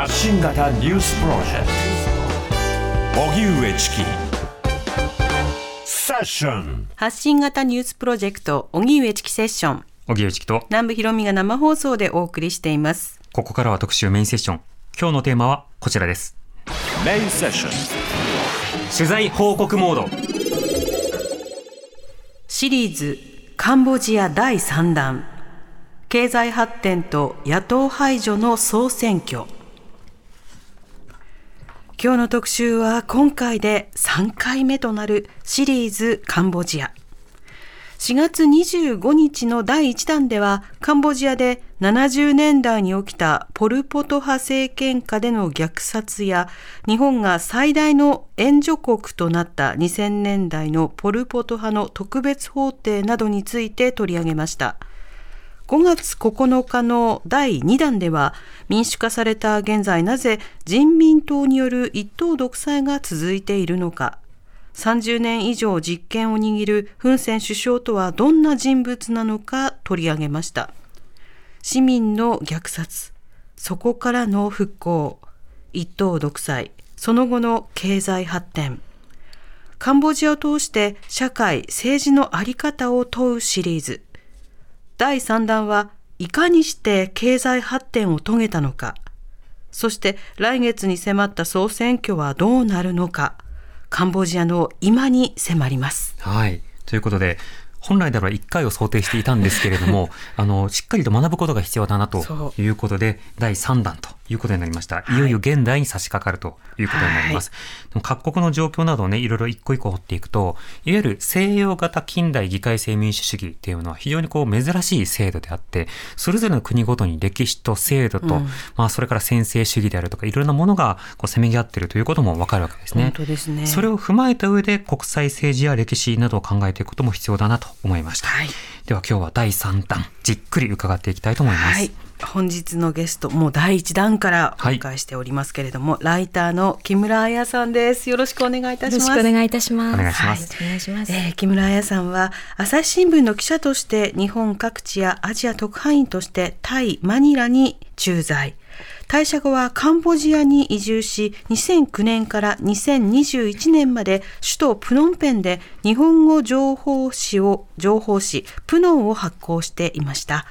発信型ニュースプロジェクト。荻上チキセッション発信型ニュースプロジェクト荻上チキセッション。荻上チキと。南部ひろみが生放送でお送りしています。ここからは特集メインセッション。今日のテーマはこちらです。メインセッション。取材報告モード。シリーズカンボジア第3弾。経済発展と野党排除の総選挙今日の特集は今回で3回目となるシリーズカンボジア4月25日の第1弾ではカンボジアで70年代に起きたポル・ポト派政権下での虐殺や日本が最大の援助国となった2000年代のポル・ポト派の特別法廷などについて取り上げました。5月9日の第2弾では民主化された現在なぜ人民党による一党独裁が続いているのか。30年以上実権を握るフン・セン首相とはどんな人物なのか取り上げました。市民の虐殺。そこからの復興。一党独裁。その後の経済発展。カンボジアを通して社会政治の在り方を問うシリーズ。第3弾はいかにして経済発展を遂げたのか。そして来月に迫った総選挙はどうなるのか。カンボジアの今に迫ります。はい。ということで本来であれば1回を想定していたんですけれども あのしっかりと学ぶことが必要だなとそいうことで第3弾ということになりました、い、よいよ現代に差し掛かるということになります、でも各国の状況などをねいろいろ一個一個掘っていくといわゆる西洋型近代議会制民主主義っていうのは非常にこう珍しい制度であってそれぞれの国ごとに歴史と制度と、うんまあ、それから専制主義であるとかいろんなものがこうせめぎ合っているということもわかるわけですね本。当ですね。それを踏まえた上で国際政治や歴史などを考えていくことも必要だなと思いました。はい。では今日は第3弾、じっくり伺っていきたいと思います。はい。本日のゲスト、もう第1弾からおはい迎えしておりますけれども、ライターの木村彩さんです。よろしくお願いいたします。よろしくお願いいたします。お願いしますはよろしくお願いします。えー木村彩さんは朝日新聞の記者として日本各地やアジア特派員としてタイ・マニラに駐在退社後はカンボジアに移住し2009年から2021年まで首都プノンペンで日本語情報誌を情報誌プノンを発行していました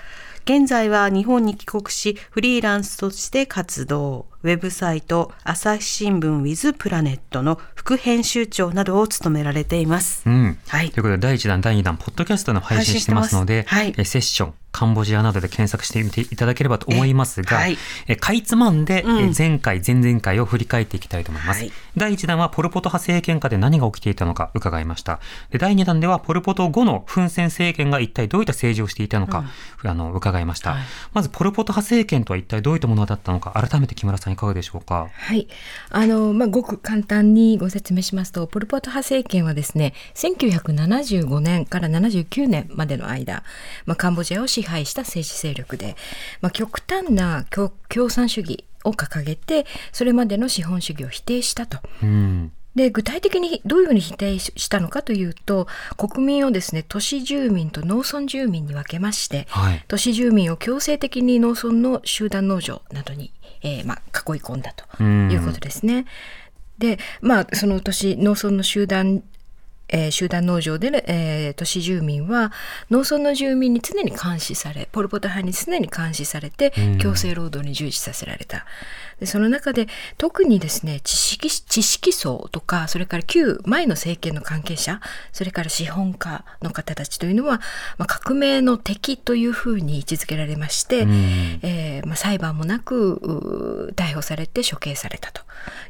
現在は日本に帰国しフリーランスとして活動。ウェブサイト朝日新聞ウィズプラネットの副編集長などを務められています。うん。はい。ということで、第1弾、第2弾、ポッドキャストの配信してますので、はい。えセッション、カンボジアなどで検索してみていただければと思いますが、えはいえかいつまんで、うんえ前回、前々回を振り返っていきたいと思います。はい第1弾はポルポト派政権下で何が起きていたのか伺いました。で第2弾ではポルポト後の奮戦政権が一体どういった政治をしていたのか、あの伺いました。はいまずポルポト派政権とは一体どういったものだったのか、改めて木村さんいかがでしょうか？はい。あの、まあ、ごく簡単にご説明しますと、ポル・ポト派政権はですね、1975年から79年までの間、まあ、カンボジアを支配した政治勢力で、まあ、極端な共共産主義を掲げて、それまでの資本主義を否定したと。うん。で具体的にどういうふうに否定ししたのかというと国民をですね都市住民と農村住民に分けまして、はい。都市住民を強制的に農村の集団農場などに、えーまあ、囲い込んだとうんいうことですね。でまあその都市農村の集団えー集団農場で、ねえー都市住民は農村の住民に常に監視されポル・ポト派に常に監視されてうん強制労働に従事させられた。でその中で特にですね知識知識層とかそれから旧前の政権の関係者それから資本家の方たちというのは、まあ、革命の敵というふうに位置づけられまして、うんえーまあ、裁判もなく逮捕されて処刑されたと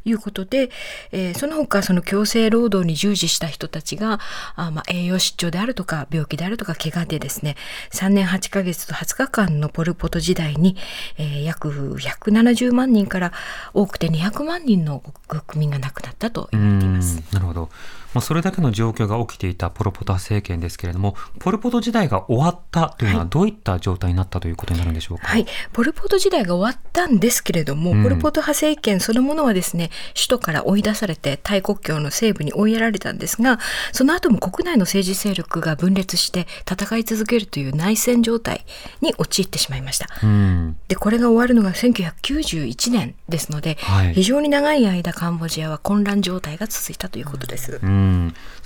いうことで、えーその他その強制労働に従事した人たちがあ、まあ、栄養失調であるとか病気であるとか怪我でですね3年8ヶ月と20日間のポル・ポト時代に、えー約170万人から多くて200万人の国民が亡くなったと言われています。なるほど。まあ、それだけの状況が起きていたポル・ポト政権ですけれども、ポル・ポト時代が終わったというのはどういった状態になったということになるんでしょうか？はい、ポル・ポト時代が終わったんですけれども、うんポル・ポト派政権そのものはですね、首都から追い出されて、タイ国境の西部に追いやられたんですが、その後も国内の政治勢力が分裂して戦い続けるという内戦状態に陥ってしまいました。うんでこれが終わるのが1991年ですので、はい非常に長い間カンボジアは混乱状態が続いたということです。うん、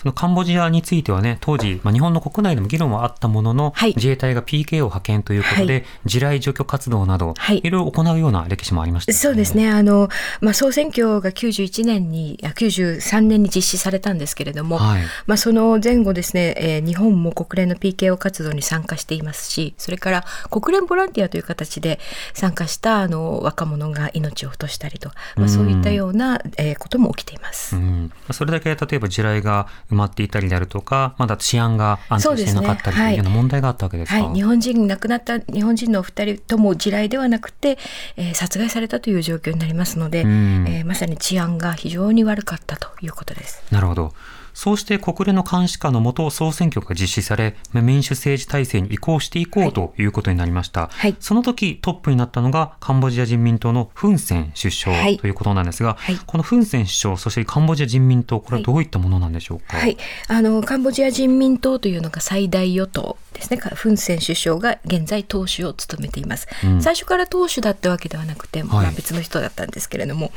そのカンボジアについてはね、当時、まあ、日本の国内でも議論はあったものの、はい。自衛隊が PK を派遣ということで、はい。地雷除去活動など、はい。いろいろ行うような歴史もありましたよそうです。ね。あの、まあ、総選挙が91年に、あ93年に実施されたんですけれども、はい。まあ、その前後ですね、えー日本も国連の PKO 活動に参加していますし、それから国連ボランティアという形で参加したあの若者が命を落としたりと、まあ、そういったような、えーことも起きています。うん、それだけ例えば地雷が埋まっていたりであるとか、まだ治安が安定してなかったりというような問題があったわけですか。はい、日本人亡くなった日本人のお二人とも地雷ではなくて、えー殺害されたという状況になりますので、うんえーまさに治安が非常に悪かったということです。なるほど。そうして国連の監視下のもと総選挙が実施され、まあ民主政治体制に移行していこうということになりました。はい。その時トップになったのがカンボジア人民党のフン・セン首相はい。ということなんですが、はい。このフン・セン首相、そしてカンボジア人民党、これはどういったものなんでしょうか？はい、あのカンボジア人民党というのが最大与党ですね。フン・セン首相が現在党首を務めています。うん。最初から党首だったわけではなくて、まあ、はい。別の人だったんですけれども、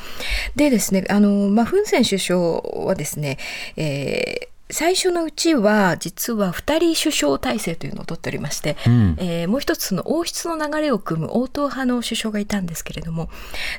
でですね、あのまあフン・セン首相はですね、えー最初のうちは実は2人首相体制というのを取っておりまして、うん。えーもう一つの王室の流れを組む応答派の首相がいたんですけれども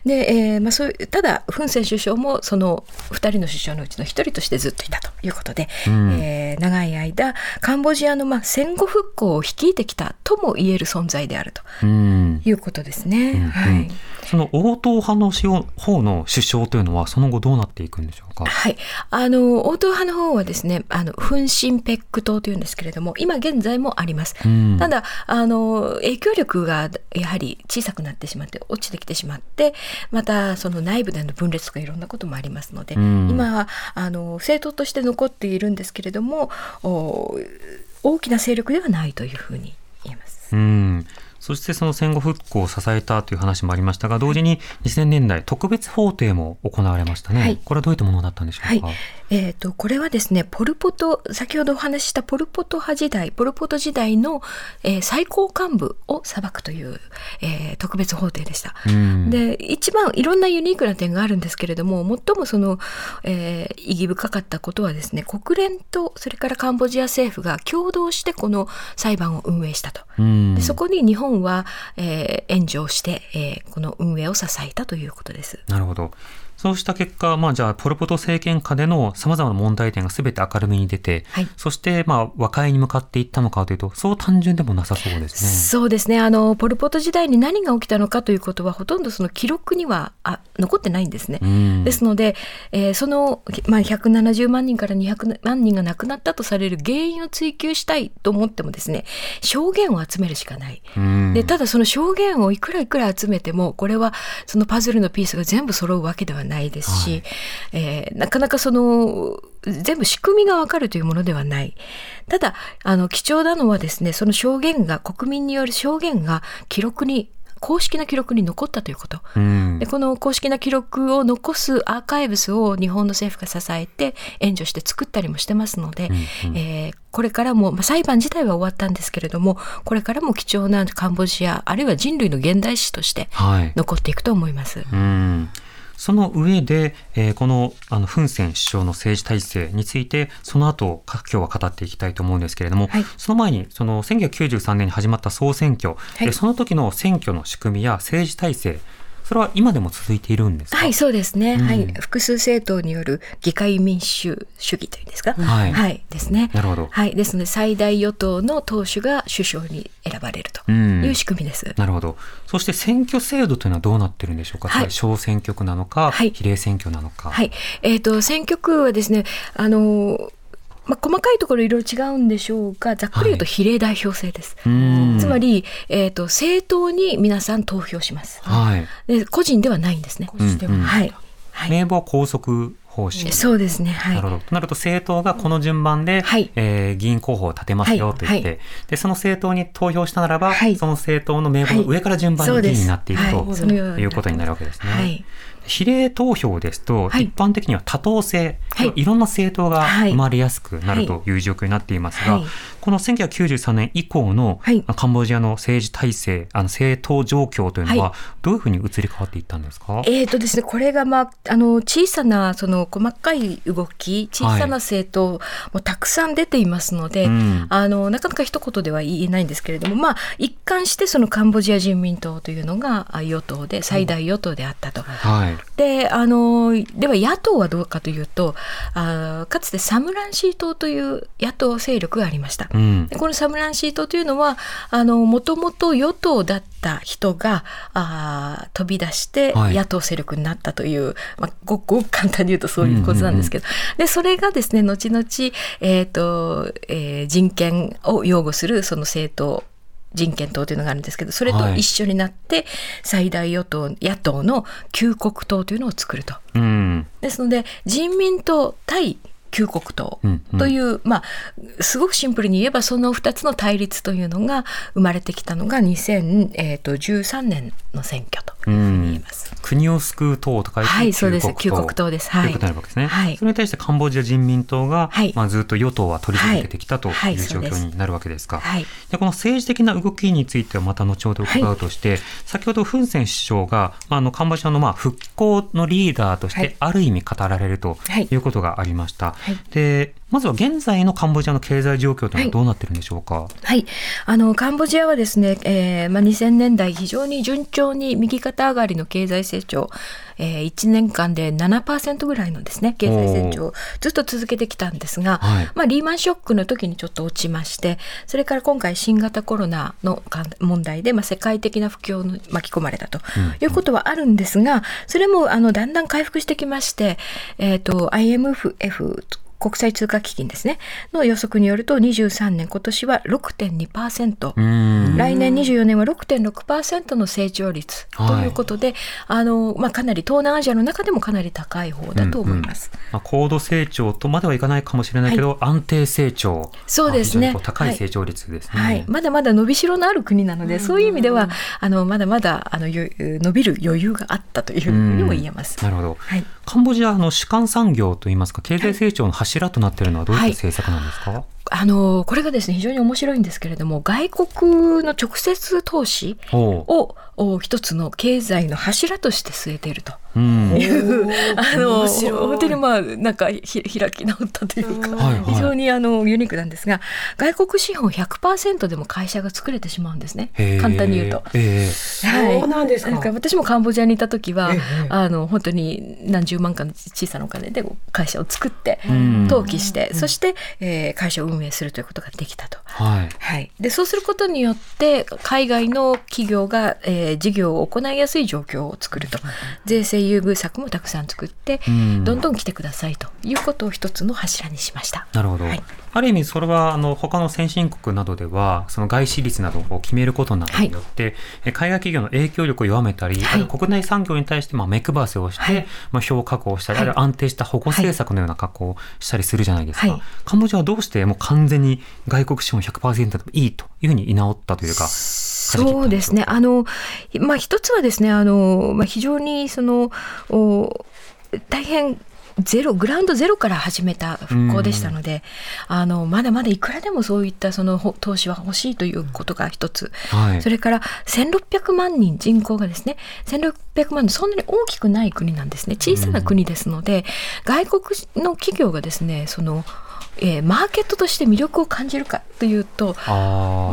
で、えーまあ、そういうただフン・セン首相もその2人の首相のうちの1人としてずっといたということで、うん。えー長い間カンボジアのまあ戦後復興を率いてきたとも言える存在であるとうん。いうことですね。うんはい。その応答派の方の首相というのは、その後どうなっていくんでしょう？か？はい、あの応答派の方はですねあのフンシンペック党というんですけれども今現在もあります。うんただあの影響力がやはり小さくなってしまって落ちてきてしまってまたその内部での分裂とかいろんなこともありますので、うん今はあの政党として残っているんですけれどもお大きな勢力ではないというふうに言えます。うんそしてその戦後復興を支えたという話もありましたが、同時に2000年代特別法廷も行われましたね。はいこれはどういったものだったんでしょうか？はい、えー、とこれはですねポル・ポト先ほどお話ししたポル・ポト派時代ポル・ポト時代の、えー最高幹部を裁くという、えー特別法廷でした。うんで一番いろんなユニークな点があるんですけれども最もその、えー意義深かったことはですね国連とそれからカンボジア政府が共同してこの裁判を運営したと。うんでそこに日本は、えー援助をして、えーこの運営を支えたということです。なるほど。そうした結果、まあじゃあ、ポル・ポト政権下での様々な問題点が全て明るみに出て、はいそして、まあ、和解に向かっていったのかというと、そう単純でもなさそうですね。そうですねあのポル・ポト時代に何が起きたのかということはほとんどその記録にはあ残ってないんですね。うんですので、えーその、まあ、170万人から200万人が亡くなったとされる原因を追求したいと思ってもですね証言を集めるしかない。うんでただその証言をいくらいくら集めてもこれはそのパズルのピースが全部揃うわけではないですし、はいえーなかなかその全部仕組みがわかるというものではないただあの貴重なのはですねその証言が国民による証言が記録に公式な記録に残ったということ。うんでこの公式な記録を残すアーカイブスを日本の政府が支えて援助して作ったりもしてますので、うんうんえーこれからも、まあ、裁判自体は終わったんですけれどもこれからも貴重なカンボジアあるいは人類の現代史としてはい。残っていくと思います。うんその上で、えーこのあのフン・セン首相の政治体制について、その後か今日は語っていきたいと思うんですけれども、はい。その前に、その1993年に始まった総選挙、い。でその時の選挙の仕組みや政治体制、それは今でも続いているんですか？はい、そうですね。うんはい、複数政党による議会民主主義というんですか？はいですね。なるほどはい、ですので最大与党の党首が首相に選ばれるとうんいう仕組みです。なるほど。そして選挙制度というのはどうなってるんでしょうか、はい小選挙区なのか、はい比例選挙なのか。はい、えっ、と選挙区はですね、あのまあ、細かいところいろいろ違うんでしょうが、ざっくり言うと比例代表制です。うんつまり、えっ、と政党に皆さん投票します。はい。で個人ではないんですね。個人ではないはい。はい。名簿は高速方針。そうですね。はい。なるほど。となると政党がこの順番で、はいえー議員候補を立てますよと言って、はいで、その政党に投票したならば、はいその政党の名簿の上から順番に議員になっていくと、いうことになるわけですね。はい。比例投票ですと、はい。一般的には多党制、はい。い、ろんな政党がはい。生まれやすくなるという状況になっていますが、はいこの1993年以降の、はいカンボジアの政治体制、あの政党状況というのは、はどういうふうに移り変わっていったんですか、えーとですね、これが、まあ、あの小さなその細かい動き小さな政党もたくさん出ていますので、うんあのなかなか一言では言えないんですけれども、まあ、一貫してそのカンボジア人民党というのがあ与党で最大与党であったと。はい。であのでは野党はどうかというとあかつてサムランシー党という野党勢力がありました。うんで。このサムランシー党というのはあのもともと与党だった人があー飛び出してはい野党勢力になったという、まあ、ごごく簡単に言うとそういうことなんですけど、でそれがですね後々、えーとえー人権を擁護するその政党人権党というのがあるんですけどそれと一緒になって最大与党野党の救国党というのを作ると。うん。ですので人民党対救国党うんうん。という、まあすごくシンプルに言えばその2つの対立というのが生まれてきたのが2013年の選挙というふうに言えます。国を救う党と書いてはいそうです。救救国党です。はい。ということになるわけですね。はい。それに対してカンボジア人民党が、はい。まあ、ずっと与党は取り続けてきたとはい。いう状況になるわけですか。はい。でこの政治的な動きについてはまた後ほど伺うとして、先ほどフン・セン首相が、まあ、あのカンボジアのまあ復興のリーダーとしはい。てある意味語られるとはい。いうことがありました。はい。でまずは現在のカンボジアの経済状況というのはどうなってるんでしょうか？はい、あのカンボジアはですね、えーまあ、2000年代非常に順調に右肩上がりの経済成長、えー、1年間で7%ぐらいのですね経済成長をずっと続けてきたんですが、はい。まあ、リーマンショックの時にちょっと落ちましてそれから今回新型コロナのか問題で、まあ、世界的な不況に巻き込まれたということはあるんですがそれもあのだんだん回復してきまして、えー、と IMF 国際通貨基金ですね。の予測によると23年今年は6.2%、うん。来年24年は6.6%の成長率。はい。ということで、あのまあ、かなり東南アジアの中でもかなり高い方だと思います。まあ、高度成長とまではいかないかもしれないけど、安定成長。そうですね。高い成長率ですね。はい、まだまだ伸びしろのある国なので、そういう意味ではあのまだまだあのよ伸びる余裕があったというふうにも言えます。なるほど。はい。カンボジアの主幹産業といいますか経済成長の柱となっているのはどういった政策なんですか？あのこれがですね非常に面白いんですけれども外国の直接投資をお一つの経済の柱として据えていると。うん。い。うあの本当にまあなんかひ開き直ったというか、はいはい。非常にあのユニークなんですが外国資本100%でも会社が作れてしまうんですね。簡単に言うと。えはい。そうなんですか。なんか私もカンボジアにいた時は、ええあの本当に何十万かの小さなお金で会社を作ってん。登記して、そして、えー会社を運営するということができたと。えはい。はい、でそうすることによって海外の企業が、えー事業を行いやすい状況を作ると。税制優遇策もたくさん作って、うんどんどん来てくださいということを一つの柱にしました。なるほど。はいある意味それはあの他の先進国などではその外資率などを決めることなどによって、え海外企業の影響力を弱めたり、はい国内産業に対してまあ目配せをして、はいまあ票を確保したり、はいあるいは安定した保護政策のような確保をしたりするじゃないですか。はいカンボジアはどうしてもう完全に外国資本100%でもいいというふうに居直ったというか。そうですね。あの、まあ、一つはですね、あの、まあ、非常にその、お大変ゼロ、グラウンドゼロから始めた復興でしたので、あの、まだまだいくらでもそういったそのほ投資は欲しいということが一つ。はいそれから1600万人人口がですね1600万人そんなに大きくない国なんですね小さな国ですので、外国の企業がですねその、えーマーケットとして魅力を感じるかというと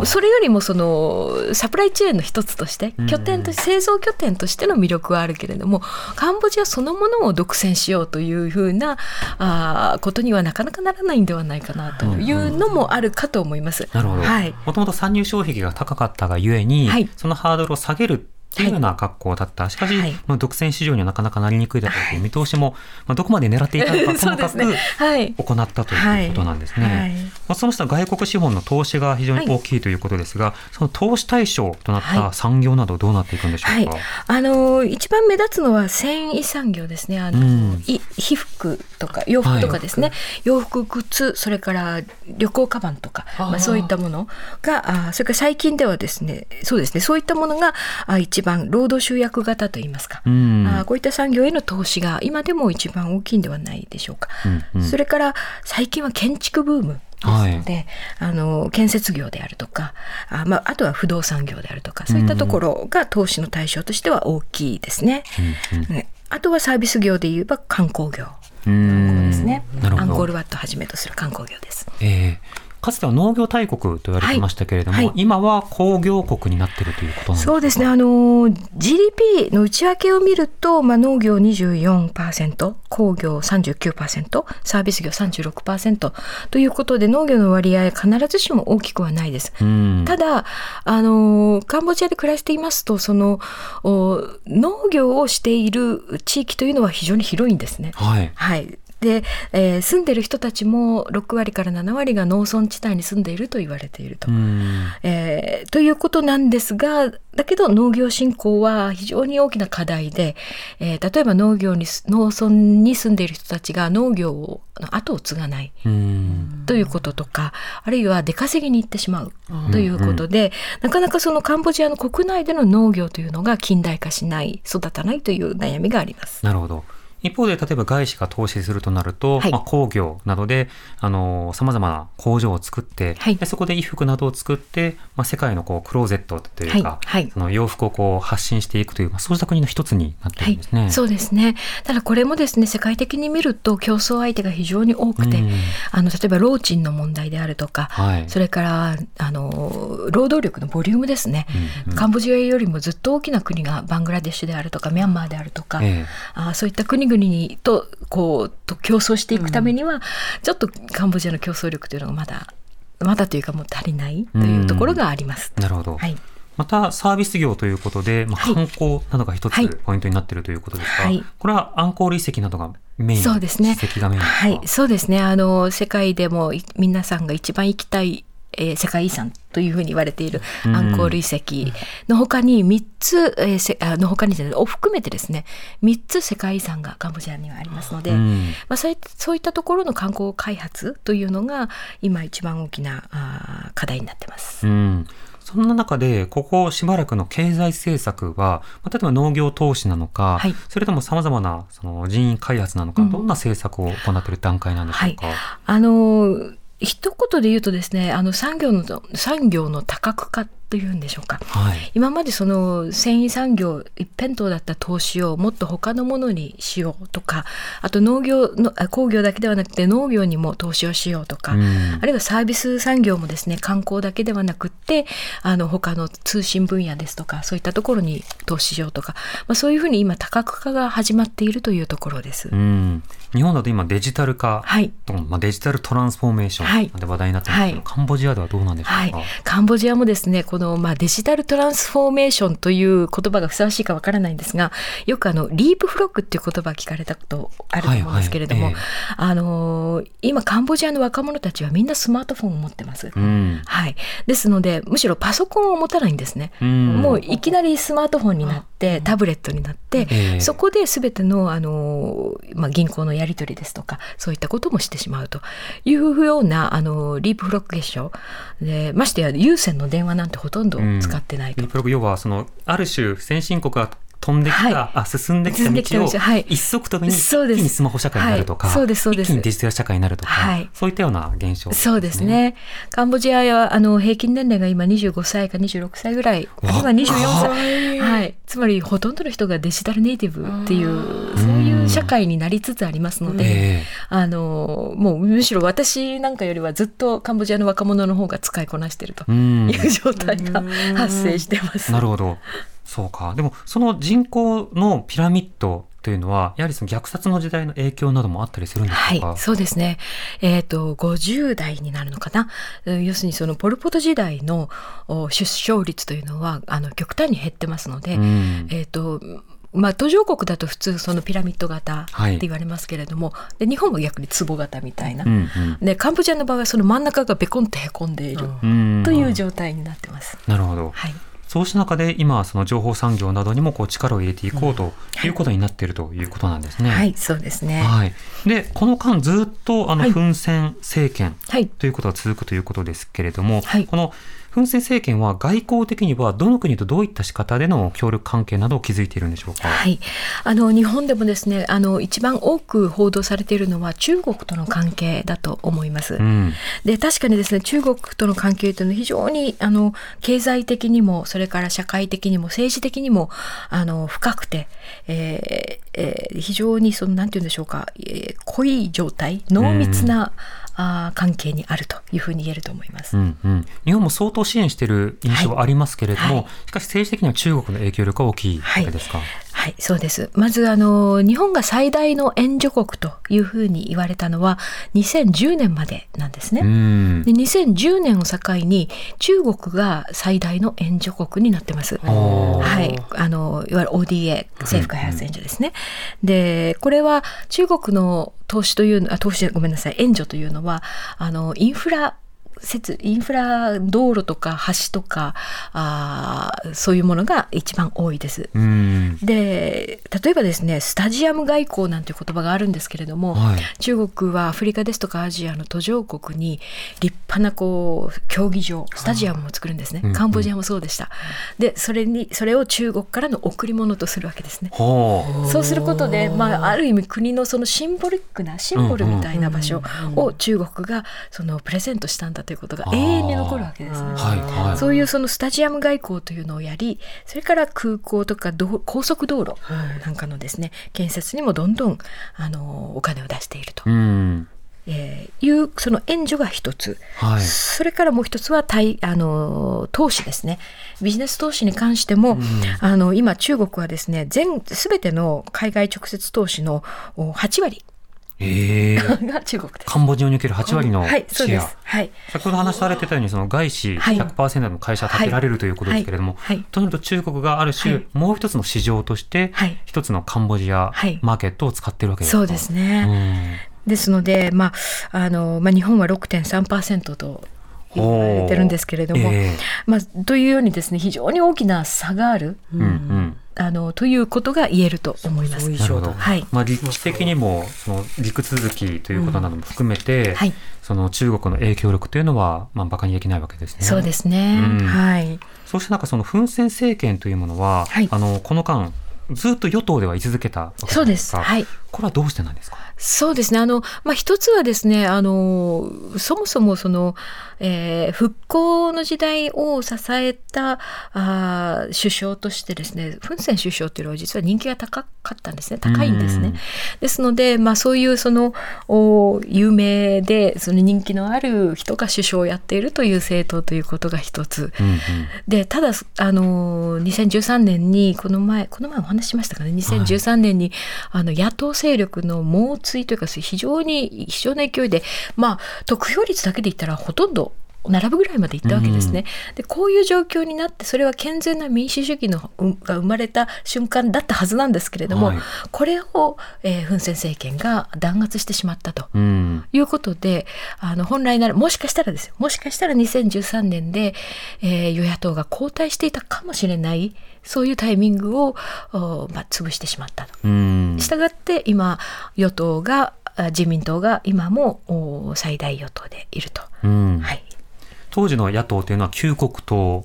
それよりもそのサプライチェーンの一つとしてうん。拠点と製造拠点としての魅力はあるけれどもカンボジアそのものを独占しようというふうなあーことにはなかなかならないんではないかなというのもあるかと思います。なるほど。はい。もともと参入障壁が高かったがゆえに、はい。そのハードルを下げるというような格好だった。しかし、はいまあ、独占市場にはなかなかなりにくいだろうという見通しも、まあ、どこまで狙っていたのか ともかく、はい。行ったということなんですね。はいまあ、その下、外国資本の投資が非常に大きいということですが、その投資対象となった産業などどうなっていくんでしょはい。うか。、あの一番目立つのは繊維産業ですね。あの、うん。い被服とか洋服とかですね、洋服靴それから旅行カバンとか、まあそういったものが、あーそれから最近ではですね、そうですね、そういったものがあ一番労働集約型といいますか。うん。あーこういった産業への投資が今でも一番大きいんではないでしょうか。うんうん。それから最近は建築ブームですので、あの建設業であるとかあ,、まあ、あとは不動産業であるとかそういったところが投資の対象としては大きいですね。うんうんねあとはサービス業で言えば観光業うんですね。アンコールワットをはじめとする観光業です。えーかつては農業大国と言われてましたけれども、はいはい今は工業国になっているということなんですか？そうですね。あの GDP の内訳を見ると、まあ、農業24%、工業39%、サービス業36%ということで農業の割合必ずしも大きくはないです。うんただあのカンボジアで暮らしていますとそのお農業をしている地域というのは非常に広いんですね。はい。はいで、えー住んでる人たちも6割から7割が農村地帯に住んでいると言われていると。うんえーということなんですがだけど農業振興は非常に大きな課題で、えー例えば農業にす農村に住んでいる人たちが農業をの後を継がないうんということとかあるいは出稼ぎに行ってしまうということで、なかなかそのカンボジアの国内での農業というのが近代化しない育たないという悩みがあります。なるほど。一方で、例えば外資が投資するとなると、はい。まあ、工業などで、あの、様々な工場を作って、はい。でそこで衣服などを作って、まあ、世界のこう、クローゼットというか、はい。はい。その洋服をこう、発信していくという、まあ、そうした国の一つになってはいるんですね。、そうですね。ただこれもですね、世界的に見ると競争相手が非常に多くて、うん。あの例えば労賃の問題であるとか、はい。それからあの労働力のボリュームですね、うんうん。カンボジアよりもずっと大きな国がバングラデシュであるとかミャンマーであるとか、ええ。あそういった国々にとこうと競争していくためには、ちょっとカンボジアの競争力というのがまだまだというかもう足りないというところがあります。なるほど。はい、またサービス業ということで、まあ、はい。観光などが一はい。つポイントになっているということですが、はい。これはアンコール遺跡などがメインそうですね。史跡がメインですか？はい、そうですね。あの世界でもい皆さんが一番行きたい、えー世界遺産というふうに言われているうん。アンコール遺跡の他に3つ、えーせあの他にを含めてですね3つ世界遺産がカンボジアにはありますので、うん。まあ、そういそういったところの観光開発というのが今一番大きなあー課題になってます。うん。そんな中で、ここしばらくの経済政策は、まあ例えば農業投資なのか、はい。それとも様々なその人員開発なのか、うん。どんな政策を行っている段階なんでしょうか？あの一言で言うとですねあの産業の産業の多角化というんでしょうかはい。今までその繊維産業一辺倒だった投資をもっと他のものにしようとかあと農業のあ工業だけではなくて農業にも投資をしようとか、うんあるいはサービス産業もですね観光だけではなくってあの他の通信分野ですとかそういったところに投資しようとか、まあ、そういうふうに今多角化が始まっているというところです。うん日本だと今デジタル化はい。と、まあ、デジタルトランスフォーメーシはい。ョンで話題になってますけど、はい。カンボジアではどうなんでしょうか？はい、カンボジアもですねこの、まあ、デジタルトランスフォーメーションという言葉がふさわしいかわからないんですがよくあのリープフロックっていう言葉聞かれたことあると思うんですけれども、はいはいあのー今カンボジアの若者たちはみんなスマートフォンを持ってます。うん。はい、ですのでむしろパソコンを持たないんですね。うん。もういきなりスマートフォンになってタブレットになって、ええ。そこで全てのあの、まあ、銀行のやりやり取りですとかそういったこともしてしまうというようなあのリープフロック現象でましてや有線の電話なんてほとんど使ってないと。リープログ要はそのある種先進国が飛んできた、はい。あ進んできた進んできた道を道はい。一足飛びに一そうです。気にスマホ社会になるとか、はい。そうですそうです。一気にデジタル社会になるとか、はい。そういったような現象、そうです。ね。カンボジアはあの平均年齢が今25歳か26歳ぐらい、あるいは24歳。はい。つまりほとんどの人がデジタルネイティブっていうそういう社会になりつつありますので、えあのもうむしろ私なんかよりはずっとカンボジアの若者の方が使いこなしているという状態が発生してます。なるほど。そうか。でも、その人口のピラミッドというのは、やはりその虐殺の時代の影響などもあったりするんでしょうか？はい、そうですね。えっ、と、50代になるのかな？うん要するにそのポル・ポト時代のお出生率というのは、あの、極端に減ってますので、うんえっ、と、まあ、途上国だと普通そのピラミッド型ってはい言われますけれども、で日本も逆に壺型みたいな、うんうんでカンボジアの場合はその真ん中がベコンってへこんでいるうんという状態になってます。なるほど。はい、そうした中で今、その情報産業などにもこう力を入れていこうということになっているということなんですね。はい、そうですね。はい。で、この間ずっとあの、はいフン・セン政権はい、ということが続くということですけれども、はいこのフン・セン政権は外交的にはどの国とどういった仕方での協力関係などを築いているんでしょうか？はい、あの日本でもですねあの一番多く報道されているのは中国との関係だと思います。うん。で確かにですね中国との関係というのは非常にあの経済的にもそれから社会的にも政治的にもあの深くて、えーえー非常にそのなんて言うんでしょうか、えー濃い状態濃密な、あー関係にあるというふうに言えると思います。うんうん、日本も相当支援している印象はありますけれども、はいしかし政治的には中国の影響力が大きいわけですか？はい、そうです。まず、あの、日本が最大の援助国というふうに言われたのは、2010年までなんですね。うんで2010年を境に中国が最大の援助国になってます。はい、あのいわゆる ODA 政府開発援助ですね。でこれは中国の投資というのあ投資ごめんなさい援助というのはあのインフラ設インフラ道路とか橋とかあーそういうものが一番多いです。うん。で例えばですねスタジアム外交なんていう言葉があるんですけれども、はい。中国はアフリカですとかアジアの途上国に立派なこう競技場スタジアムを作るんですね、うんうん。カンボジアもそうでした、でそれにそれを中国からの贈り物とするわけですね。そうすることで、まあ、ある意味国のそのシンボリックなシンボルみたいな場所を中国がそのプレゼントしたんだということが永遠に残るわけですね。はいはい。そういうそのスタジアム外交というのをやり、それから空港とか道高速道路なんかのですね、建設にもどんどんあのお金を出していると、うん。えーいうその援助が一つ、はい。それからもう一つは対あの投資ですね。ビジネス投資に関しても、あの今中国はですね、全すべての海外直接投資のお8割ええ が中国です。カンボジアにおける8割のシェア。はい。先ほど話されてたようにその外資はい。100%の会社を建てられるということですけれども、はい。はい。となると中国がある種、はい。もう一つの市場として、はい。一つのカンボジアはい。マーケットを使ってるわけですか、そうですね。ですので、まああのまあ、日本は6.3%と言われてるんですけれども、ええ。まあ、というようにですね非常に大きな差がある、うんうんあのということが言えると思います。なるほど、はい。まあ、立地的にもその陸続きということなども含めて、はい。その中国の影響力というのは、まあ、馬鹿にできないわけですね。そうですね、うん。はい。そうした中そのフン・セン政権というものは、はい。あのこの間ずっと与党では居続けたわけそうです。かはいこれはどうしてなんですか？そうですね。あの、まあ、一つはですね、あの、そもそもその、えー復興の時代を支えたあー首相としてですね、フン・セン首相っていうのは実は人気が高かったんですね。高いんですねうん。ですので、まあ、そういうその、お有名で、その人気のある人が首相をやっているという政党ということが一つ。うんうんでただあの2013年にこの前この前お話ししましたかね？2013年に、あの野党勢力の猛追というか非常に非常な勢いでまあ得票率だけで言ったらほとんど並ぶぐらいまでいったわけですね。でこういう状況になってそれは健全な民主主義のうんが生まれた瞬間だったはずなんですけれども、はいこれを、えーフン・セン政権が弾圧してしまったと。うんいうことで、あの本来なら、もしかしたらですよ、もしかしたら2013年で、えー与野党が交代していたかもしれない、そういうタイミングを、おまあ、潰してしまったと。うんしたがって、今、与党が、あ自民党が今もお最大与党でいると。うんはい当時の野党というのは旧国党、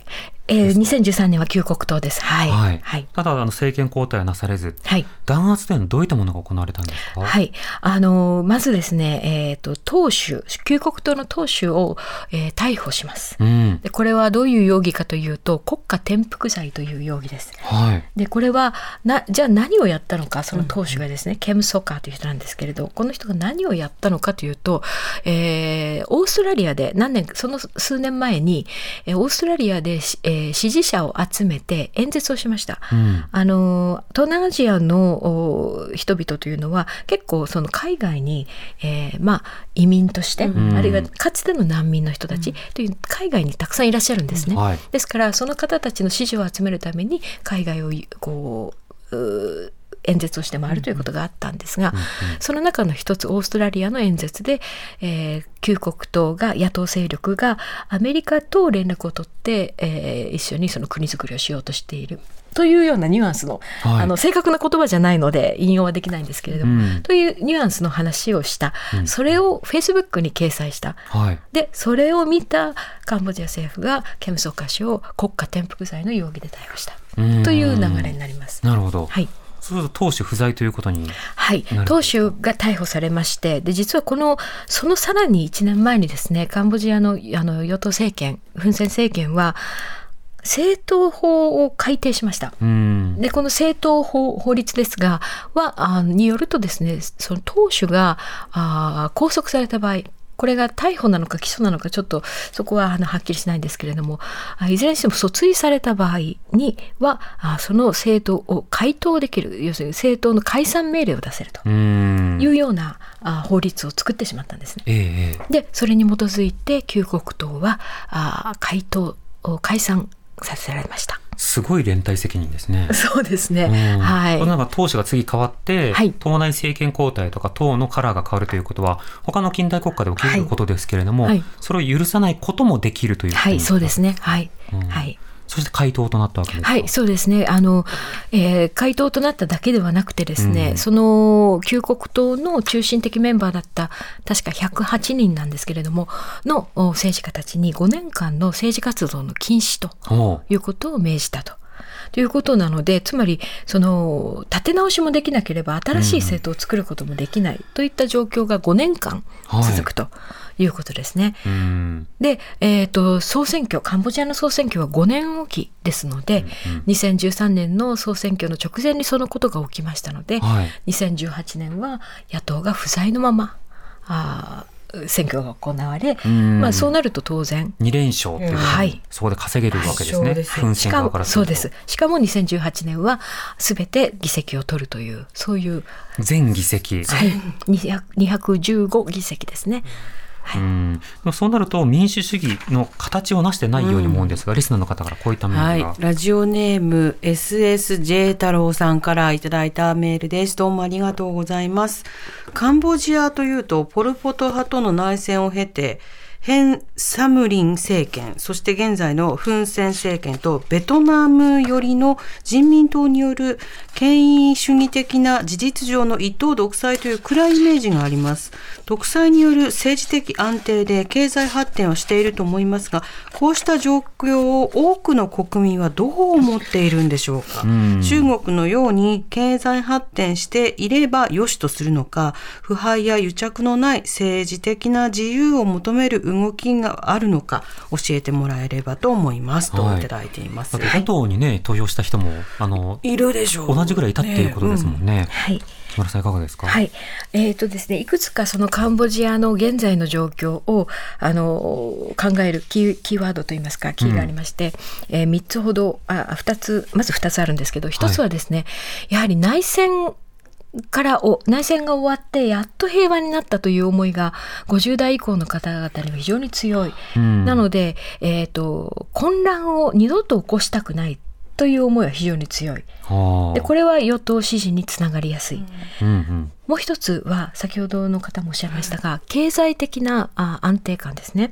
えー、2013年は旧国党です。はい。はいはい。ただあの政権交代はなされずはい弾圧というのはどういったものが行われたんですか、はい。あの、まずですね、えっ、と、党首、旧国党の党首を、えー逮捕します。うんでこれはどういう容疑かというと国家転覆罪という容疑です。はいでこれはなじゃあ何をやったのかその党首がですね、ケム・ソカーという人なんですけれどこの人が何をやったのかというと、えーオーストラリアで何年その数年前に、えーオーストラリアで、しえー支持者を集めて演説をしました。うんあの東南アジアのお人々というのは結構その海外に、えーまあ、移民として、んあるいはかつての難民の人たちという海外にたくさんいらっしゃるんですね。はいですからその方たちの支持を集めるために海外をこううー演説をして回るということがあったんですが、その中の一つオーストラリアの演説で、えー旧国党が野党勢力がアメリカと連絡を取って、えー一緒にその国づくりをしようとしているというようなニュアンスの,、はい。あの正確な言葉じゃないので引用はできないんですけれども、うん。というニュアンスの話をした、それをフェイスブックに掲載した。はい。でそれを見たカンボジア政府がケムソカ氏を国家転覆罪の容疑で逮捕した。うん。という流れになります。なるほど、はいそうす党首不在ということにはい。党首が逮捕されましてで実はこのそのさらに1年前にですねカンボジアのあの与党政権フン・セン政権は政党法を改定しました。うん。でこの政党法法律ですがはあによるとですねその党首があ拘束された場合これが逮捕なのか起訴なのかちょっとそこはあのはっきりしないんですけれどもあいずれにしても訴追された場合にはあその政党を回答できる要するに政党の解散命令を出せるとうんいうようなあ法律を作ってしまったんですね。でそれに基づいて旧国党はあ回答を解散させられました。すごい連帯責任ですね。そうですね。うんはいこれ。なんか党首が次変わって、はい党内政権交代とか党のカラーが変わるということは他の近代国家で起きることですけれども、はいそれを許さないこともできるということはい、そうでですね。はい。うんはい。そして回答となったわけですか？はい、そうですね。あの、えー回答となっただけではなくてですね、うん。その旧国党の中心的メンバーだった確か108人なんですけれどものお政治家たちに5年間の政治活動の禁止ということを命じたと。ということなのでつまりその立て直しもできなければ新しい政党を作ることもできないといった状況が5年間続くと。いうことですね。うん。で、えー、と総選挙カンボジアの総選挙は5年おきですので、2013年の総選挙の直前にそのことが起きましたので、はい。2018年は野党が不在のままあー選挙が行われ、うん。まあ、そうなると当然二連勝っていうはい。そこで稼げるわけですね。しかもそうです。しかも2018年は全て議席を取るというそういう、全議席。はい、200 215議席ですね。うん。でもそうなると民主主義の形をなしてないように思うんですが、リスナーの方からこういったメールが、はい、ラジオネーム SSJ 太郎さんからいただいたメールです。どうもありがとうございます。カンボジアというと、ポル・ポト派との内戦を経て、ヘン・サムリン政権、そして現在のフン・セン政権とベトナム寄りの人民党による権威主義的な事実上の一党独裁という暗いイメージがあります。独裁による政治的安定で経済発展をしていると思いますが、こうした状況を多くの国民はどう思っているんでしょうか。うん中国のように経済発展していれば良しとするのか、腐敗や癒着のない政治的な自由を求める動きがあるのか教えてもらえればと思いますとはいいただいています。だって野党にね投票した人もあのいるでしょう。同じぐらいいたっていうことですもんね。はい木村さんいかがですか？はい。えっ、とですね、いくつかそのカンボジアの現在の状況を、あの、考えるキーキーワードといいますか、キーがありまして、えー3つほど、あ、2つ、まず2つあるんですけど、1つはですね、やはり内戦からお内戦が終わってやっと平和になったという思いが50代以降の方々には非常に強い。うんなので、えー、と混乱を二度と起こしたくないという思いは非常に強い。はあでこれは与党支持につながりやすい。うんうんもう一つは先ほどの方もおっしゃいましたが経済的なあ安定感ですね。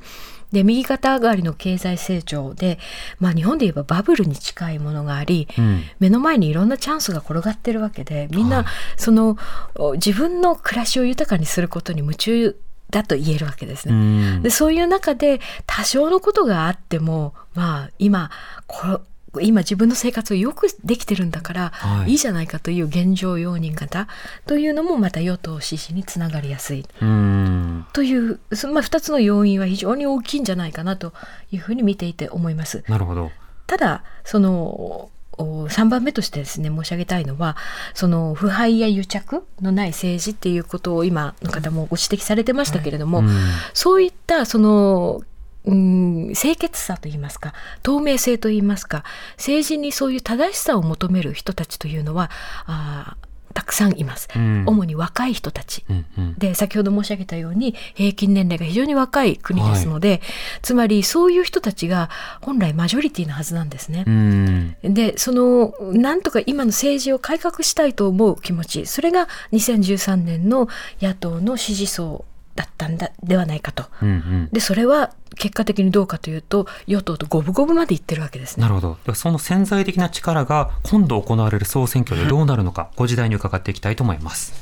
で右肩上がりの経済成長で、まあ、日本で言えばバブルに近いものがあり、うん。目の前にいろんなチャンスが転がってるわけでみんな、はい。そのお自分の暮らしを豊かにすることに夢中だと言えるわけですうね。ん。でそういう中で多少のことがあってもまあ今こ今自分の生活をよくできてるんだから、はいい、いじゃないかという現状容認型というのもまた与党支持につながりやすいうんという、そまあ、2つの要因は非常に大きいんじゃないかなというふうに見ていて思います。なるほど。ただそのお3番目としてですね申し上げたいのはその腐敗や癒着のない政治っていうことを今の方もご指摘されてましたけれども、うんそういったそのうん、清潔さといいますか透明性といいますか政治にそういう正しさを求める人たちというのはあーたくさんいます、うん。主に若い人たち、うんうん。で先ほど申し上げたように平均年齢が非常に若い国ですので、つまりそういう人たちが本来マジョリティなはずなんですね。うん。でそのなんとか今の政治を改革したいと思う気持ちそれが2013年の野党の支持層だったんだではないかと。うんうんでそれは結果的にどうかというと与党と五分五分までいってるわけですね。なるほど。ではその潜在的な力が今度行われる総選挙でどうなるのか、ご時代に伺っていきたいと思います。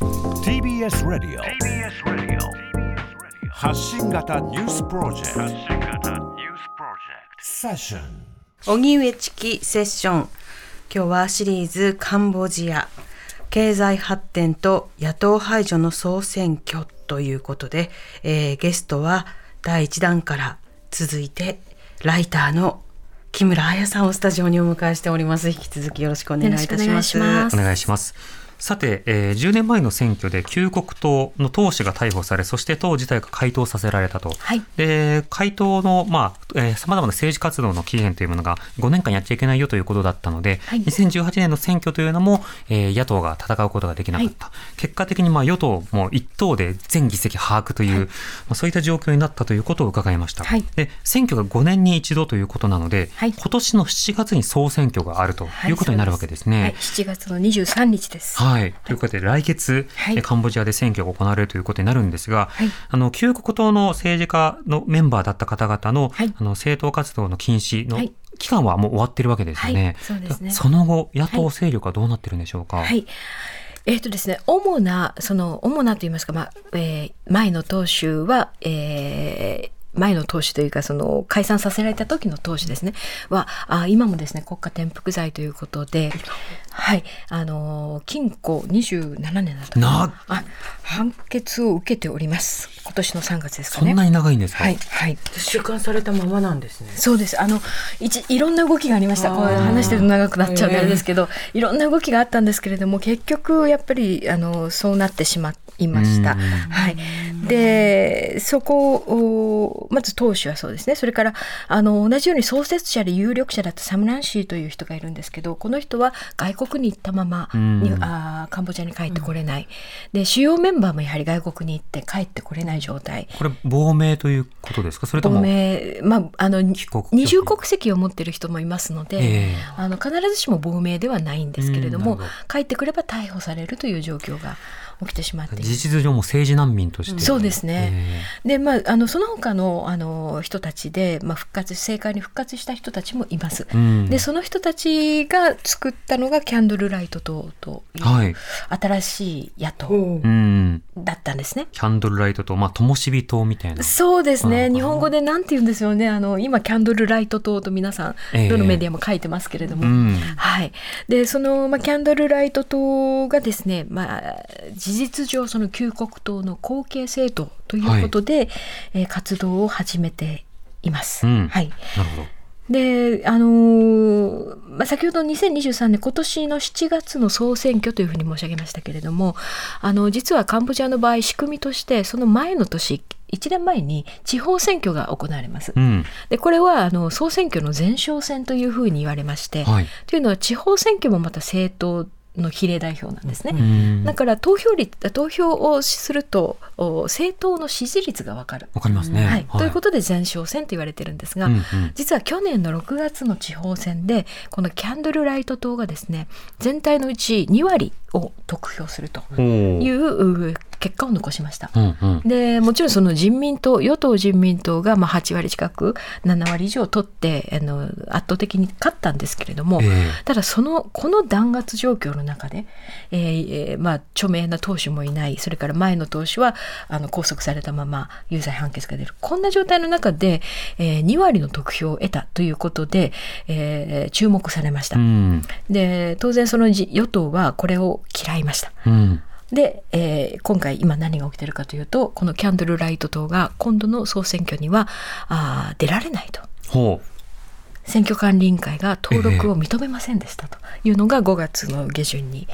TBS ラディオ発信型ニュースプロジェクトセッション荻上チキセッション今日はシリーズカンボジア経済発展と野党排除の総選挙ということで、えーゲストは第1弾から続いてライターの木村彩さんをスタジオにお迎えしております。引き続きよろしくお願いいたします。よろしくお願いします。お願いします。さて、えー10年前の選挙で旧国党の党首が逮捕され、そして党自体が回答させられたと。はいで、回答の、まあ、えーな政治活動の期限というものが5年間やっちゃいけないよということだったので、はい2018年の選挙というのも、えー野党が戦うことができなかった。結果的に、まあ、与党も一党で全議席把握という、まあ、そういった状況になったということを伺いました。はいで、選挙が5年に一度ということなので、はい今年の7月に総選挙があるということになるわけですね。はい、7月の23日です。はい。ということで、来月、はいえカンボジアで選挙が行われるということになるんですが、はいあの、旧国党の政治家のメンバーだった方々の、はいあの、政党活動の禁止のはい期間はもう終わってるわけですよね。はいその後、野党勢力はどうなってるんでしょうか？はい。えーとですね、主な、その、主なと言いますか、まあ、えー前の党首は、えー前の党首というか、その、解散させられた時の党首ですね、は、あ今もですね、国家転覆罪ということで、はい、あのー、禁錮27年だったかなあ、判決を受けております。今年の3月ですかね。そんなに長いんですか、はい、はい。収監されたままなんですねそうです。あの、一、いろんな動きがありました。こう話してると長くなっちゃうんであれですけど、いろんな動きがあったんですけれども、結局、やっぱり、あの、そうなってしまいました。うんはい。で、そこを、まず党首はそうですね。それから、あの、同じように創設者で有力者だったサムランシーという人がいるんですけど、この人は外国に行ったままに、うんあーカンボジアに帰ってこれない。で、主要メンバーもやはり外国に行って帰ってこれない状態。これ、亡命ということですか？それとも、亡命、まあ、あの、二重国籍を持っている人もいますので、ええあの必ずしも亡命ではないんですけれども、うん帰ってくれば逮捕されるという状況が起きてしまって事実上も政治難民として。そうですねえで、まあ、あのその他のあの人たちで、まあ、復活政界に復活した人たちもいます。えうんでその人たちが作ったのがキャンドルライト党という、はい。新しい野党うん。だったんですね。キャンドルライトと、まあ、灯火党みたいな。そうですあねー日本語でなんて言うんですよねあの今キャンドルライト党と皆さんええどのメディアも書いてますけれども、うん。はい、でその、まあ、キャンドルライト党がですね、まあ、事実上その旧国党の後継政党ということで、えー活動を始めています。うんはい、なるほど。で、あのーまあ、先ほど2023年今年の7月の総選挙というふうに申し上げましたけれどもあの実はカンボジアの場合仕組みとしてその前の年1年前に地方選挙が行われます。うん。でこれはあの総選挙の前哨戦というふうに言われまして、はい。というのは地方選挙もまた政党の比例代表なんですね。うん。だから投票率投票をするとお政党の支持率がわかる。わかりますね。はいということで前哨戦と言われてるんですが、うんうん実は去年の6月の地方選でこのキャンドルライト党がですね全体のうち2割を得票するというう結果を残しました。うんうん。でもちろんその人民党与党人民党がまあ8割近く7割以上取ってあの圧倒的に勝ったんですけれども、ええただそのこの弾圧状況の中で、えーえーまあ、著名な党首もいないそれから前の党首はあの拘束されたまま有罪判決が出るこんな状態の中で、えー2割の得票を得たということで、えー注目されました。うん。で当然そのじ与党はこれを嫌いました。うん。で、えー今回今何が起きてるかというとこのキャンドルライト党が今度の総選挙にはあー出られないと。ほ選挙管理委員会が登録を認めませんでしたというのが5月の下旬に、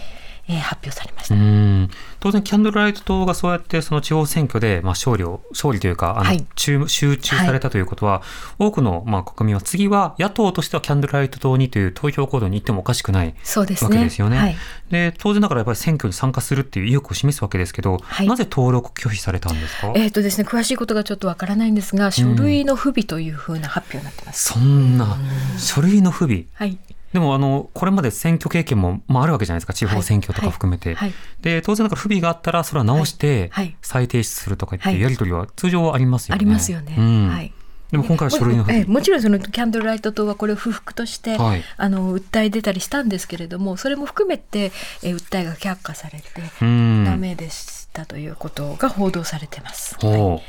えー発表されました。うん当然、キャンドルライト党がそうやってその地方選挙でまあ勝利を、勝利というか、あのはい集集中されたということは、多くのまあ国民は次は野党としてはキャンドルライト党にという投票行動に行ってもおかしくないそうですね。わけですよね。はい。で当然ながらやっぱり選挙に参加するっていう意欲を示すわけですけど、はいなぜ登録拒否されたんですか、えっ、とですね、詳しいことがちょっとわからないんですが、書類の不備というふうな発表になってます。そんな書類の不備。はい。でもあのこれまで選挙経験も、まあ、あるわけじゃないですか。地方選挙とか含めて、はい。はいで当然だから不備があったらそれは直してはい。はい。再提出するとかってはい。いうやり取りは通常はありますよね。ありますよね。うん。はい。でも今回は書類の不備。ええもちろんそのキャンドルライト党はこれを不服として、はい。あの訴え出たりしたんですけれどもそれも含めて、えー訴えが却下されて、うん。ダメでしたということが報道されてます。ほ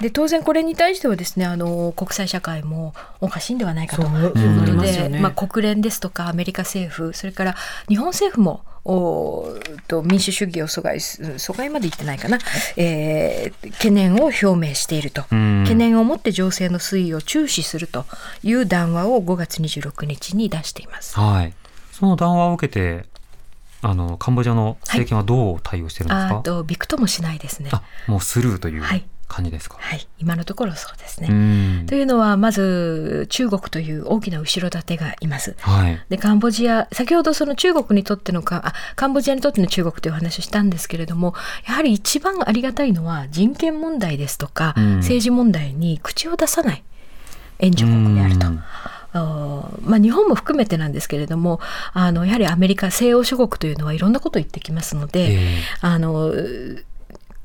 で当然これに対してはですねあの国際社会もおかしいんではないかということで、ね。まあ、国連ですとかアメリカ政府それから日本政府もおと民主主義を阻害す阻害まで言ってないかな、えー懸念を表明していると、うん。懸念を持って情勢の推移を注視するという談話を5月26日に出しています。うはい。その談話を受けてあのカンボジアの政権はどう対応してるんですか、あとびくともしないですね。あもうスルーという。はい感じですか？はい、今のところそうですね。うんというのはまず中国という大きな後ろ盾がいます。はい。でカンボジア先ほどその中国にとってのかあカンボジアにとっての中国というお話をしたんですけれどもやはり一番ありがたいのは人権問題ですとか、うん政治問題に口を出さない援助国であると。まあ、日本も含めてなんですけれどもあのやはりアメリカ西欧諸国というのはいろんなことを言ってきますので、ええあの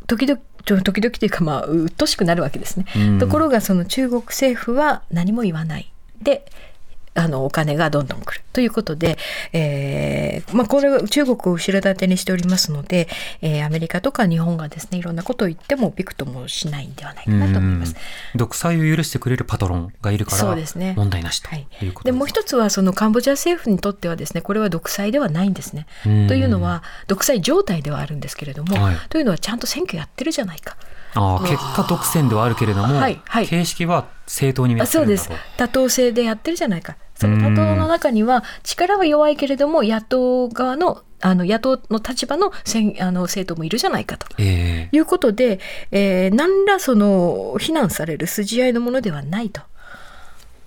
時々ちょ時々というかまあ鬱陶しくなるわけですね。うんところがその中国政府は何も言わないであのお金がどんどん来る。ということで、えーまあ、これは中国を後ろ盾にしておりますので、えーアメリカとか日本がですねいろんなことを言ってもびくともしないんではないかなと思います。うん。独裁を許してくれるパトロンがいるからそうですね。問題なしとはい。いうことでもう一つはそのカンボジア政府にとってはですねこれは独裁ではないんですね。うん。というのは独裁状態ではあるんですけれども、はい。というのはちゃんと選挙やってるじゃないか。ああ結果独占ではあるけれども、はいはい形式は正当にそうです。多党制でやってるじゃないかその多党の中には力は弱いけれども野党側のあの野党の立場の選あの政党もいるじゃないかと。ええいうことで、えー何らその非難される筋合いのものではないと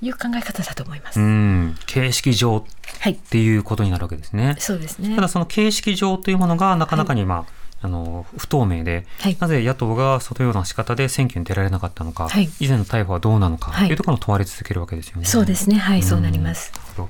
いう考え方だと思います。うん、形式上っはい、ていうことになるわけですね。そうですねた。だその形式上というものがなかなかに、まあ、あの不透明で、はいなぜ野党がそのような仕方で選挙に出られなかったのか、はい以前の逮捕はどうなのか、はいというところを問われ続けるわけですよね。そうですね。はい、そうなります。なるほど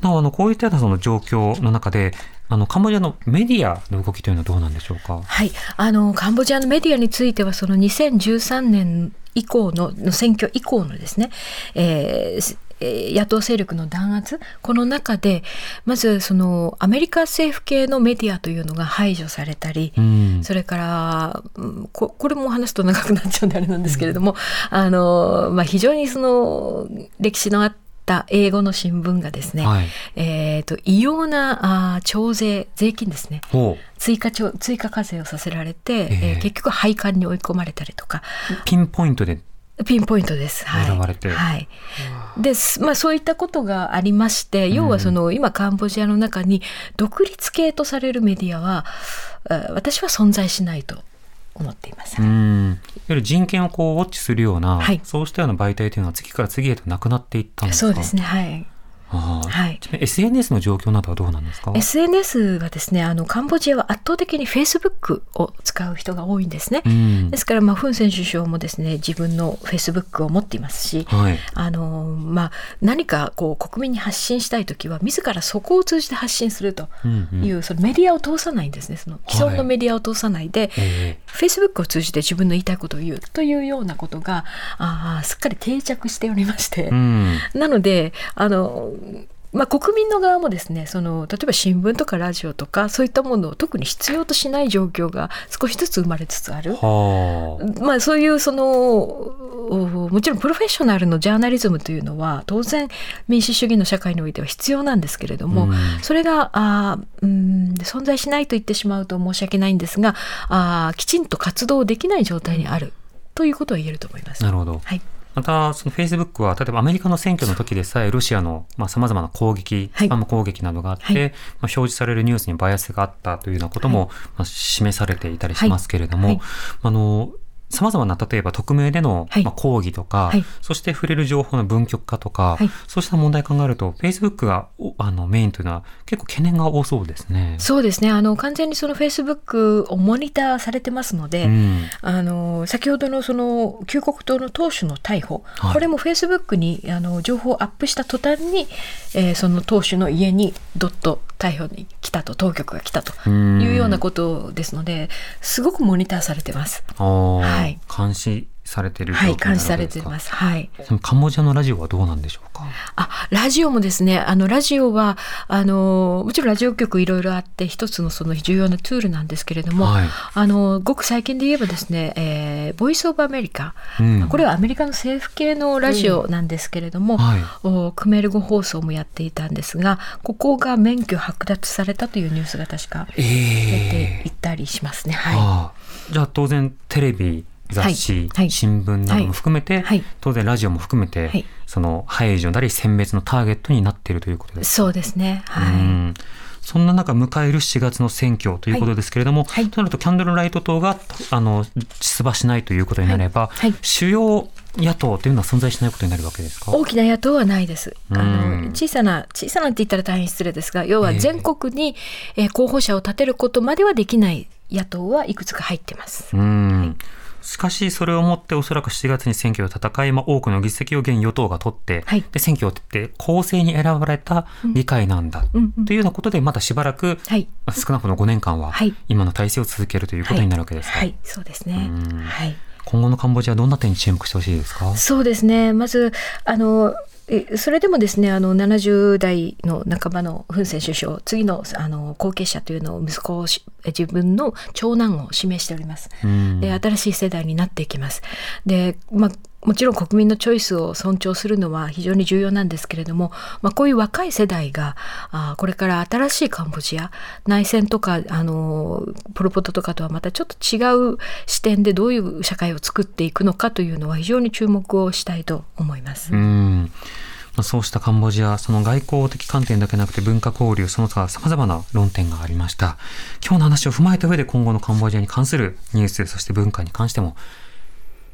なおあのこういったようなその状況の中であのカンボジアのメディアの動きというのはどうなんでしょうか？はい、あのカンボジアのメディアについてはその2013年以降のの選挙以降のですね、えーすえー野党勢力の弾圧？この中でまずそのアメリカ政府系のメディアというのが排除されたり、うん。それからうんここれも話すと長くなっちゃうんであれなんですけれども、あのまあ、非常にその歴史のあった英語の新聞がですね、はい、えー、と異様なあー徴税税金ですね。ほ追加徴追加課税をさせられて、ええ。えー結局廃刊に追い込まれたりとか。うピンポイントでピンポイントです。はい、狙われて。はい、です、まあ、そういったことがありまして要はその、今カンボジアの中に独立系とされるメディアはあ私は存在しないと思っています。うん。いわゆる人権をこうウォッチするような、はい。そうしたような媒体というのは次から次へとなくなっていったんですか？そうですね。はいはい。SNS の状況などはどうなんですか？SNS はですねあのカンボジアは圧倒的に Facebook を使う人が多いんですね。うん。ですから、まあ、フン・セン首相もですね自分の Facebook を持っていますし、はい。あのまあ、何かこう国民に発信したい時は自らそこを通じて発信するとうんうん。いう、そのメディアを通さないんですね。その既存のメディアを通さないで、え Facebook を通じて自分の言いたいことを言うというようなことがあーすっかり定着しておりまして。え、うん。なのであのまあ、国民の側もですねその例えば新聞とかラジオとかそういったものを特に必要としない状況が少しずつ生まれつつある。はあまあ、そういうそのおもちろんプロフェッショナルのジャーナリズムというのは当然民主主義の社会においては必要なんですけれども、うんそれがあーうん存在しないと言ってしまうと申し訳ないんですがあーきちんと活動できない状態にあるということは言えると思います。なるほどはい、また、そのフェイスブックは、例えばアメリカの選挙の時でさえ、ロシアのさまざ、まな攻撃、はい。スパム攻撃などがあって、はい。まあ、表示されるニュースにバイアスがあったというようなことも、まあ、示されていたりしますけれども、はい。あの、さまざまな、例えば匿名での、はい。まあ、抗議とか、はい。そして触れる情報の分極化とか、はい。そうした問題考えると、Facebook がおあのメインというのは結構懸念が多そうですね。そうですね。あの完全にそのフェイスブックをモニターされてますので、うん。あの先ほどのその旧国党の党首の逮捕、はい。これもフェイスブックにあの情報をアップした途端に、えーその党首の家にドッと逮捕に来たと当局が来たとうん。いうようなことですのですごくモニターされてます。はい。監視されているはい、監視されてます。はい。そのカンボジアのラジオはどうなんでしょうか？あ、ラジオもですね、あの、ラジオは、あの、もちろんラジオ局いろいろあって、一つのその重要なツールなんですけれども、はいあの、ごく最近で言えばですね、えーボイスオブアメリカ、うんこれはアメリカの政府系のラジオなんですけれども、はいおクメール語放送もやっていたんですが、ここが免許剥奪されたというニュースが確かえ出えていったりしますね。はい。ああじゃあ当然テレビ雑誌、はい。はい。新聞なども含めて、はい。当然ラジオも含めて、はい。その排除なり殲滅のターゲットになっているということです。そうですね。はい。うん。そんな中迎える7月の選挙ということですけれども、はい。となるとキャンドルライト党があの出馬しないということになれば、はい。はい。主要野党というのは存在しないことになるわけですか？大きな野党はないです。あうん。の小さな小さなって言ったら大変失礼ですが、要は全国に、えー候補者を立てることまではできない野党はいくつか入ってます。うんしかしそれをもっておそらく7月に選挙を戦い、まあ、多くの議席を現与党が取って、はい。で選挙を取って公正に選ばれた議会なんだ、うんうん。というようなことでまだしばらく、はい。少なくとも5年間ははい。今の体制を続けるということになるわけですか、はい、そうですね。うん。はい。今後のカンボジアどんな点に注目してほしいですか？そうですね。まずあのえそれでもですねあの70代の半ばのフン・セン首相次のあの後継者というのを息子をし自分の長男を指名しております。うんで新しい世代になっていきます。で、まあもちろん国民のチョイスを尊重するのは非常に重要なんですけれども、まあ、こういう若い世代があこれから新しいカンボジア内戦とかあのポル・ポトとかとはまたちょっと違う視点でどういう社会を作っていくのかというのは非常に注目をしたいと思います。うそうしたカンボジア、その外交的観点だけなくて文化交流、その他様々な論点がありました。今日の話を踏まえた上で今後のカンボジアに関するニュース、そして文化に関しても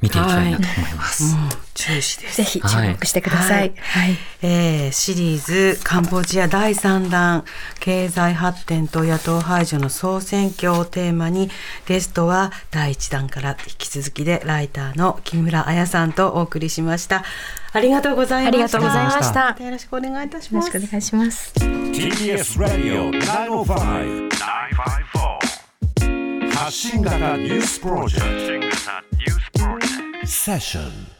見ていきたいなと思います。注視です。ぜひ注目してください。はい。えーシリーズカンボジア第3弾経済発展と野党排除の総選挙をテーマにゲストは第1弾から引き続きでライターの木村彩さんとお送りしました。ありがとうございましたありがとうございました。よろしくお願いいたします。よろしくお願いします。TBS Radio 905 954発信型ニュースプロジェクトセッション